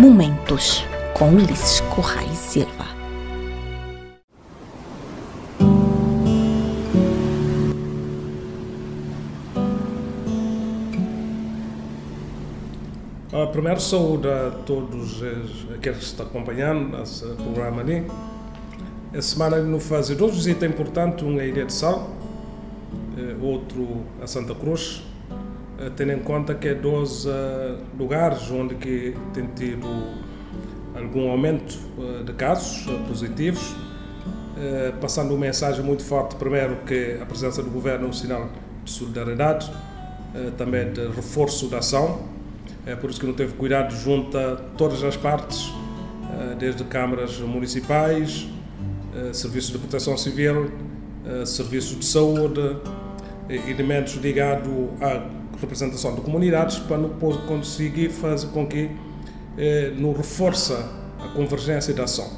Momentos com Ulisses Correia Silva. Uh, primeiro, saúde a todos aqueles que estão acompanhando esse programa ali. Essa semana no fase dois visitas importantes, um é a Ilha de Sal, eh, outro a Santa Cruz, tendo em conta que é dois uh, lugares onde que tem tido algum aumento uh, de casos positivos, passando uma mensagem muito forte, primeiro que a presença do governo é um sinal de solidariedade, também de reforço da ação, é por isso que não teve cuidado junto a todas as partes, desde câmaras municipais, serviços de proteção civil, serviços de saúde, elementos ligados à representação de comunidades para conseguir fazer com que eh, não reforça a convergência da ação,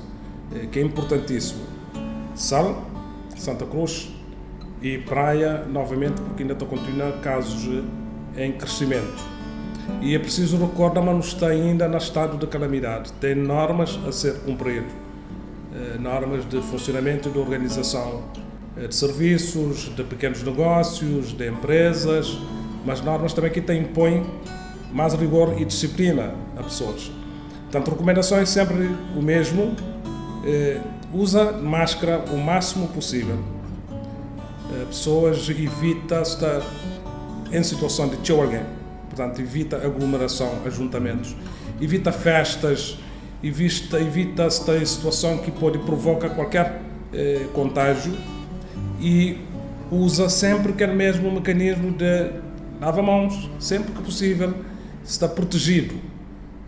eh, que é importantíssimo. Sal, Santa Cruz e Praia, novamente, porque ainda estão continuando casos em crescimento. E é preciso recordar, mas não está ainda no estado de calamidade. Tem normas a ser cumprido, eh, normas de funcionamento e de organização eh, de serviços, de pequenos negócios, de empresas, mas normas também que impõem mais rigor e disciplina a pessoas. Portanto, recomendações sempre o mesmo. Eh, usa máscara o máximo possível. Eh, pessoas evita estar em situação de alguém. Portanto, evita aglomeração, ajuntamentos. Evita festas, evita, evita estar em situação que pode provocar qualquer eh, contágio e usa sempre aquele mesmo mecanismo de lava mãos, sempre que possível, está protegido.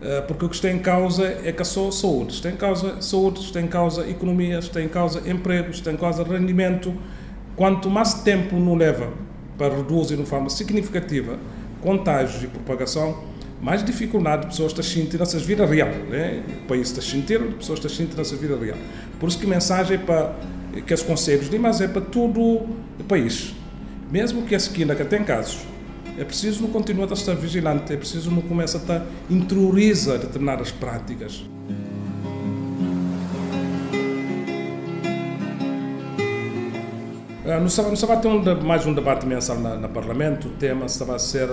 Eh, porque o que está em causa é que a sua saúde. Está em causa saúde, está em causa economia, está em causa emprego, está em causa rendimento. Quanto mais tempo não leva para reduzir de forma significativa contágios e propagação, mais dificuldade pessoas estão sentindo nessa vida real. Né? O país está sentindo, pessoas estão sentindo nessa vida real. Por isso que a mensagem é para que os conselhos de mas é para todo o país. Mesmo que a esquina que tem casos, é preciso não continuar a estar vigilante, é preciso não começar a estar interioriza determinadas práticas. Ah, no sábado, no sábado tem um, mais um debate mensal na Parlamento. O tema a ser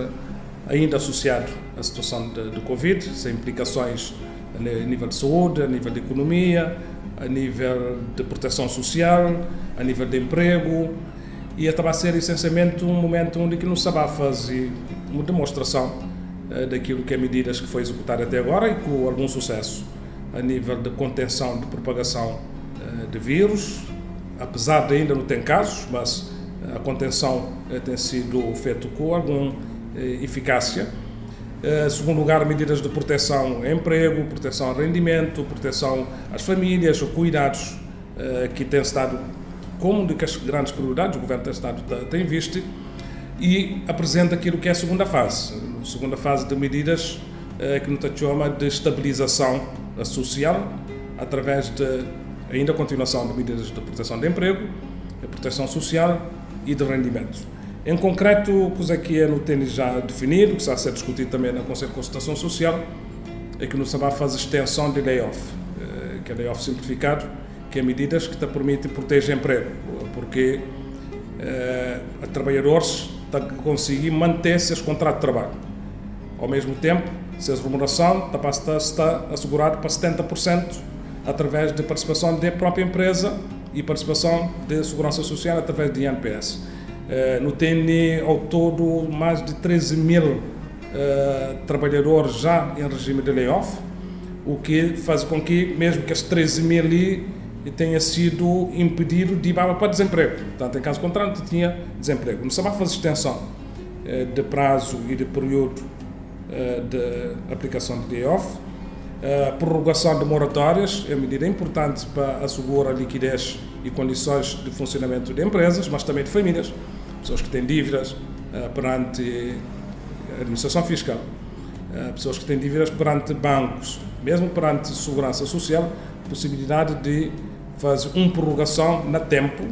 ainda associado à situação de Covid, sem implicações a nível de saúde, a nível de economia, a nível de proteção social, a nível de emprego, e estava a ser essencialmente um momento onde que não estava a fazer uma demonstração uh, daquilo que é medidas que foi executada até agora e com algum sucesso a nível de contenção de propagação uh, de vírus, apesar de ainda não ter casos, mas a contenção uh, tem sido feita com alguma eficácia. Uh, segundo lugar, medidas de proteção ao emprego, proteção ao rendimento, proteção às famílias, cuidados uh, que têm estado como de que as grandes prioridades o Governo do Estado tem visto e apresenta aquilo que é a segunda fase, a segunda fase de medidas eh, que nos chama de estabilização social através de ainda a continuação de medidas de proteção de emprego, de proteção social e de rendimento. Em concreto, o que é no tênis já definido, que está a ser discutido também na Conselho de Consultação Social, é que no Sabá faz extensão de layoff, eh, que é layoff simplificado, que é medidas que te permitem proteger emprego, porque uh, a trabalhadores estão a conseguir manter seus contratos de trabalho. Ao mesmo tempo, se a remuneração está, está assegurada para 70% através de participação da própria empresa e participação de segurança social através de INPS. Eh, no TNI, ao todo, mais de 13 mil uh, trabalhadores já em regime de layoff, o que faz com que, mesmo que as 13 mil tenha sido impedido de ir para desemprego. Portanto, em caso contrário, tinha desemprego. No Sabá faz extensão eh, de prazo e de período eh, de aplicação de layoff. A eh, prorrogação de moratórias é uma medida importante para assegurar a liquidez e condições de funcionamento de empresas, mas também de famílias, pessoas que têm dívidas perante a administração fiscal, pessoas que têm dívidas perante bancos, mesmo perante segurança social, possibilidade de faz uma prorrogação na tempo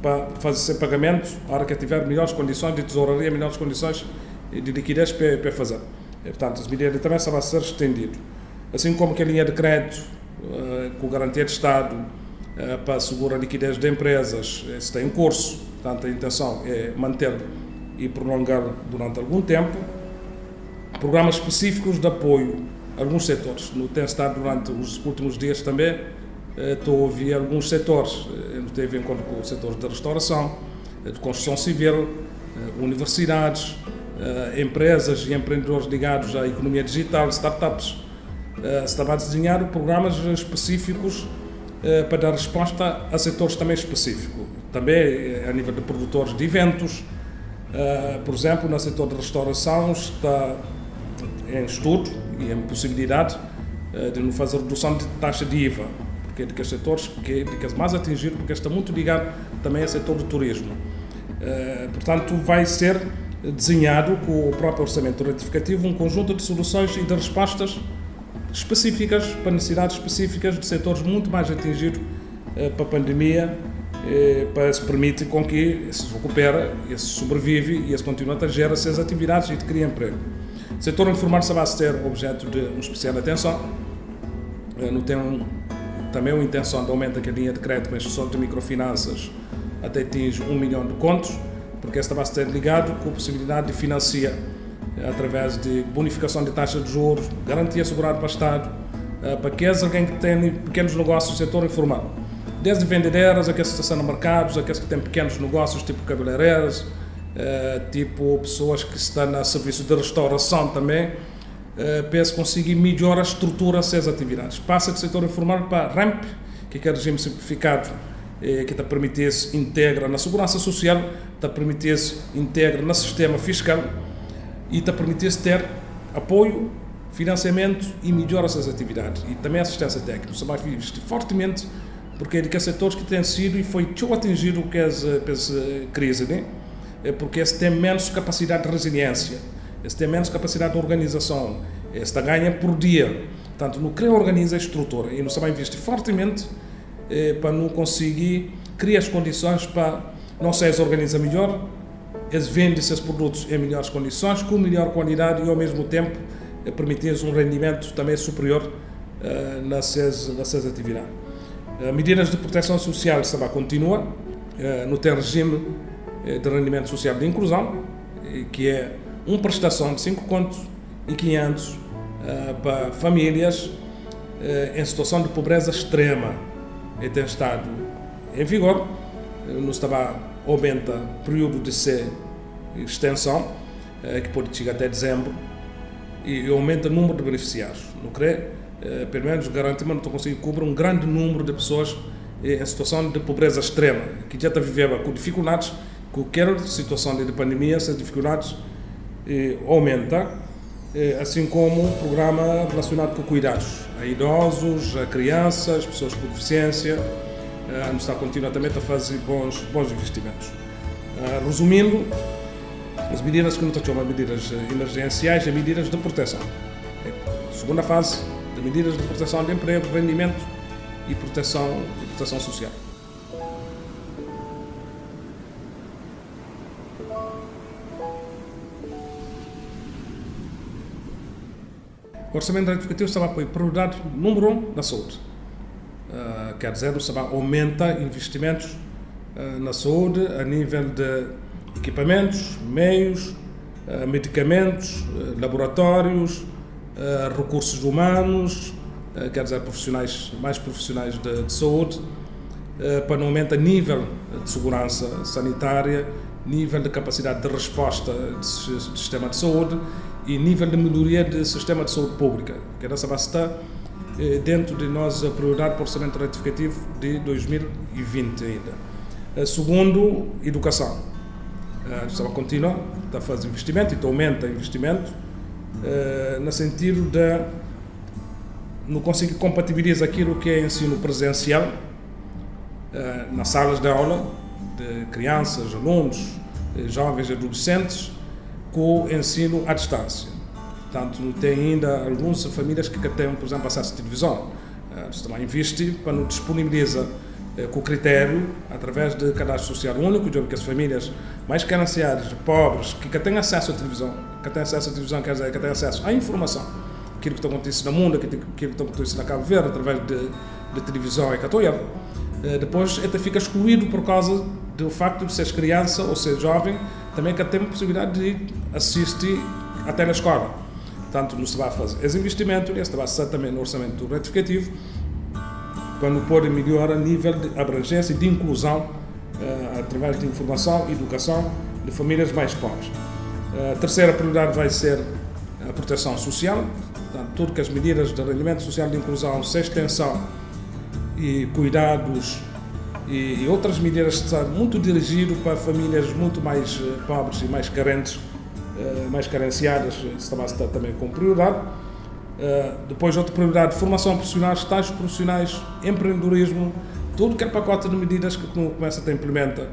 para fazer pagamentos a hora que tiver melhores condições de tesouraria, melhores condições de liquidez para, fazer. E, portanto, as medidas também estão a ser estendido. assim como que a linha de crédito com garantia de Estado para segurar a liquidez de empresas está em curso, portanto a intenção é manter e prolongar durante algum tempo. Programas específicos de apoio a alguns setores. No tem estado durante os últimos dias também, estou a ouvir alguns setores, não teve em conta com o setor da restauração, de construção civil, universidades, empresas e empreendedores ligados à economia digital, startups. Estava a desenhar programas específicos para dar resposta a setores também específicos. Também a nível de produtores de eventos, por exemplo, no setor de restauração está em estudo e em possibilidade de fazer redução de taxa de IVA, é que os setores que, é mais atingido, porque está muito ligado também ao setor do turismo. Portanto, vai ser desenhado com o próprio orçamento retificativo um conjunto de soluções e de respostas específicas para necessidades específicas de setores muito mais atingidos para a pandemia, para se permitir com que se recupera, se sobrevive e se continua a gerar essas atividades e de criar emprego. O setor informal vai ser objeto de uma especial atenção. Não tem um, também uma intenção de aumento da linha de crédito para instituições de microfinanças até atingir um milhão de contos, porque esta vai ser ligado com a possibilidade de financiar através de bonificação de taxa de juros, garantia assegurada para o Estado, para aqueles alguém que tem pequenos negócios do setor informal. Desde vendedeiras, aqueles que estão no mercados, aqueles que têm pequenos negócios, tipo cabeleireiras, tipo pessoas que estão no serviço de restauração também, para conseguir melhorar a estrutura dessas atividades. Passa do setor informal para RAMP, que é o regime simplificado, que te permitisse integra na segurança social, te permitisse integra no sistema fiscal, e te permitisse ter apoio, financiamento e melhor essas atividades. E também assistência técnica. Você vai investir fortemente, porque é de que setores que têm sido e foi tão atingido que essa, essa crise, né? É porque esse tem menos capacidade de resiliência, esse tem menos capacidade de organização, esse ganha por dia. Portanto, não cria organiza a estrutura e não se vai investir fortemente eh, para não conseguir criar as condições para não só organiza melhor, eles vendem esses produtos em melhores condições, com melhor qualidade e ao mesmo tempo permitir um rendimento também superior uh, nessas, nessas atividades. Uh, medidas de proteção social também continua, uh, no tem regime de rendimento social de inclusão, que é uma prestação de 5 contos e 500 uh, para famílias em situação de pobreza extrema e tem estado em vigor. No estava aumenta o período de ser extensão, que pode chegar até dezembro, e aumenta o número de beneficiários. Não crê? Pelo menos garante que conseguir cobrir um grande número de pessoas em situação de pobreza extrema, que já está vivendo com dificuldades, qualquer situação de pandemia, essas dificuldades aumenta, assim como o programa relacionado com cuidados a idosos, a crianças, pessoas com deficiência, a está continuamente a fazer bons, bons investimentos. Resumindo, as medidas que não chamando medidas emergenciais e medidas de proteção. Segunda fase de medidas de proteção de emprego, rendimento e proteção, e proteção social. O orçamento retificativo estava a prioridade número um da saúde. Uh, quer dizer, o estava aumenta investimentos uh, na saúde a nível de equipamentos, meios, uh, medicamentos, laboratórios, recursos humanos, quer dizer, profissionais, mais profissionais de, de saúde, para não aumentar nível de segurança sanitária, nível de capacidade de resposta do sistema de saúde e nível de melhoria do sistema de saúde pública, que essa vai estar dentro de nós a prioridade para o orçamento retificativo de 2020 ainda. Segundo, educação. A Estava contínua, está a fazer investimento, então aumenta investimento, no sentido de não conseguir compatibilizar aquilo que é ensino presencial nas salas de aula de crianças, alunos, jovens e adolescentes com o ensino à distância. Portanto, tem ainda algumas famílias que têm, por exemplo, acesso à televisão. Você também investe nos disponibilizar com o critério, através de cadastro social único, de que as famílias mais carenciadas, pobres, que têm acesso à televisão, que têm acesso à televisão, quer dizer, que têm acesso à informação, aquilo que acontece no mundo, aquilo que acontece na Cabo Verde, através de, de televisão equatoriana. Uh, depois, até fica excluído por causa do facto de ser criança ou ser jovem, também que tem a possibilidade de assistir até na escola. Portanto, não se vai fazer esse investimento, esse vai ser também no orçamento retificativo, para não pôr melhor a nível de abrangência e de inclusão uh, através de informação e educação de famílias mais pobres. A terceira prioridade vai ser a proteção social, portanto, tudo que as medidas de rendimento social de inclusão, sem extensão e cuidados e, e outras medidas muito dirigidas para famílias muito mais uh, pobres e mais carentes, uh, mais carenciadas, está também com prioridade. Uh, depois, outra prioridade, formação profissional, estágios profissionais, empreendedorismo, tudo que é pacote de medidas que começa a implementar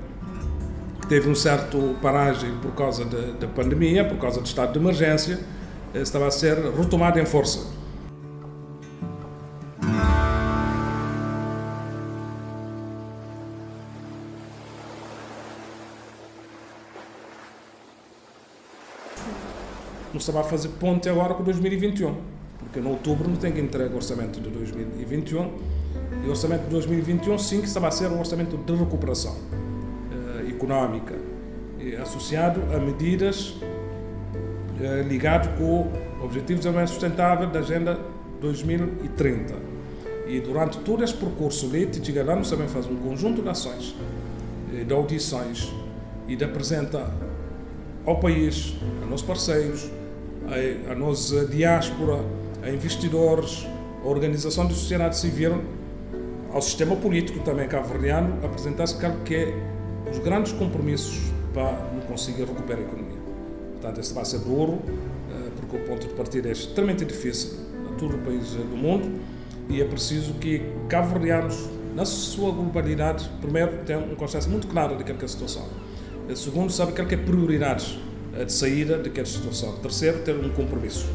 teve um certo paragem por causa da pandemia, por causa do estado de emergência, eh, estava a ser retomado em força. Estava a fazer ponte agora com 2021, porque no outubro não tem que entregar o orçamento de 2021 e o orçamento de 2021 sim que a ser um orçamento de recuperação económica, associado a medidas eh, ligadas com o Objetivo de Desenvolvimento Sustentável da Agenda 2030. E durante todo esse percurso ali, Titigarano também faz um conjunto de ações, eh, de audições e de apresenta ao país, a nossos parceiros, a, a nossa diáspora, a investidores, a organização da sociedade civil, ao sistema político também cabo-verdiano, apresentar-se que é os grandes compromissos para conseguir recuperar a economia. Portanto, esse vai ser duro, eh, porque o ponto de partida é extremamente difícil a todo o país do mundo e é preciso que cabo-verdianos, na sua globalidade, primeiro, tenham um consenso muito claro daquela que é a situação. Eh, segundo, sabe que é prioridades de saída daquela situação. Terceiro, ter um compromisso.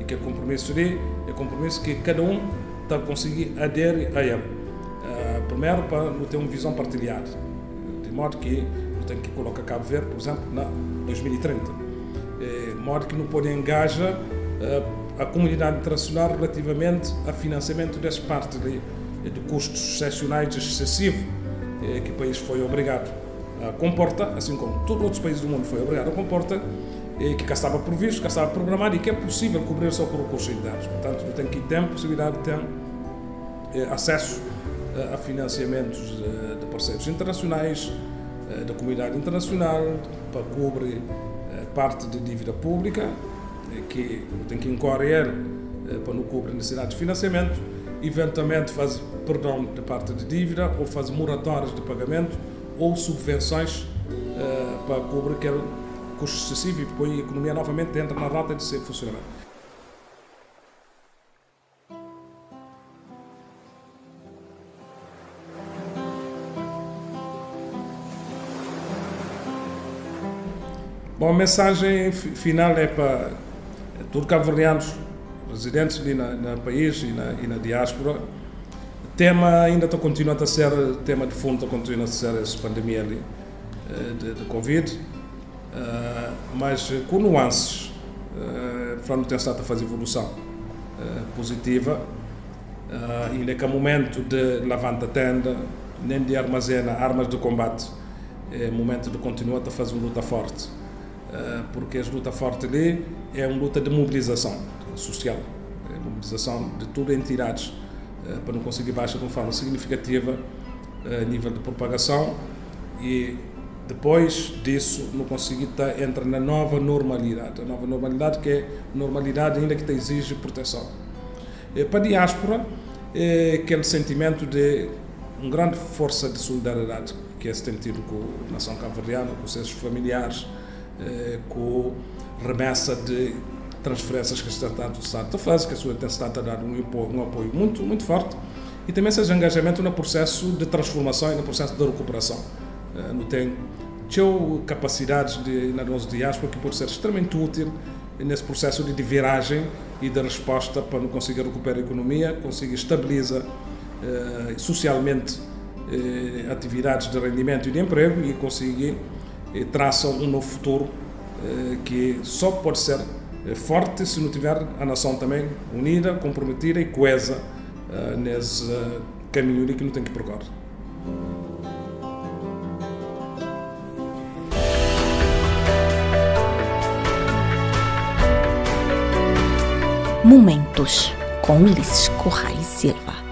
E que compromisso ali é compromisso que cada um está a conseguir aderir a ele. Primeiro, para não ter uma visão partilhada modo que tem que colocar Cabo Verde, por exemplo, na 2030. De modo que não pode engajar eh, a comunidade internacional relativamente a financiamento dessa parte de, de custos excepcionais excessivos eh, que o país foi obrigado a comportar, assim como todos os outros países do mundo foi obrigado a comportar, eh, que cá estava previsto, cá estava programado e que é possível cobrir só por recursos internos. Portanto, tem que ter possibilidade de ter acesso a financiamentos de parceiros internacionais, eh, da comunidade internacional, para cobrir eh, parte de dívida pública, eh, que tem que incorrer para não cobrir necessidades de financiamento, eventualmente faz perdão da parte de dívida ou faz moratórias de pagamento ou subvenções para cobrir aquele custo excessivo e depois a economia novamente entra na rota de ser funcionamento. Bom, a mensagem final é para todos cabo-verdianos residentes ali no país e na, e na diáspora. Tema ainda está continuando a ser, tema de fundo está continuando a ser essa pandemia ali eh, de, de Covid, uh, mas com nuances. Uh, Fernando tem estado a fazer evolução uh, positiva. Ainda que é momento de levanta tenda, nem de armazena armas de combate, é momento de continuar a fazer uma luta forte eh, porque a luta forte ali é uma luta de mobilização social, é mobilização de todas as entidades eh, para não conseguir baixa de uma forma significativa eh, a nível de propagação e depois disso não conseguir estar, entra na nova normalidade, a nova normalidade que é normalidade ainda que te exige proteção. Para a diáspora, é aquele sentimento de uma grande força de solidariedade que é tido com a nação cabo-verdiana, com os seus familiares, eh, com remessa de transferências que o Estado está a fazer, que a sua está a dar um apoio, um apoio muito, muito forte e também seja engajamento no processo de transformação e no processo de recuperação. Eh, não tem capacidades de, na nossa diáspora que pode ser extremamente útil nesse processo de viragem e de resposta para não conseguir recuperar a economia, conseguir estabilizar eh, socialmente eh, atividades de rendimento e de emprego e conseguir traçam um novo futuro eh, que só pode ser eh, forte se não tiver a nação também unida, comprometida e coesa uh, nesse uh, caminho que não tem que percorrer. Momentos com Ulisses Correia Silva.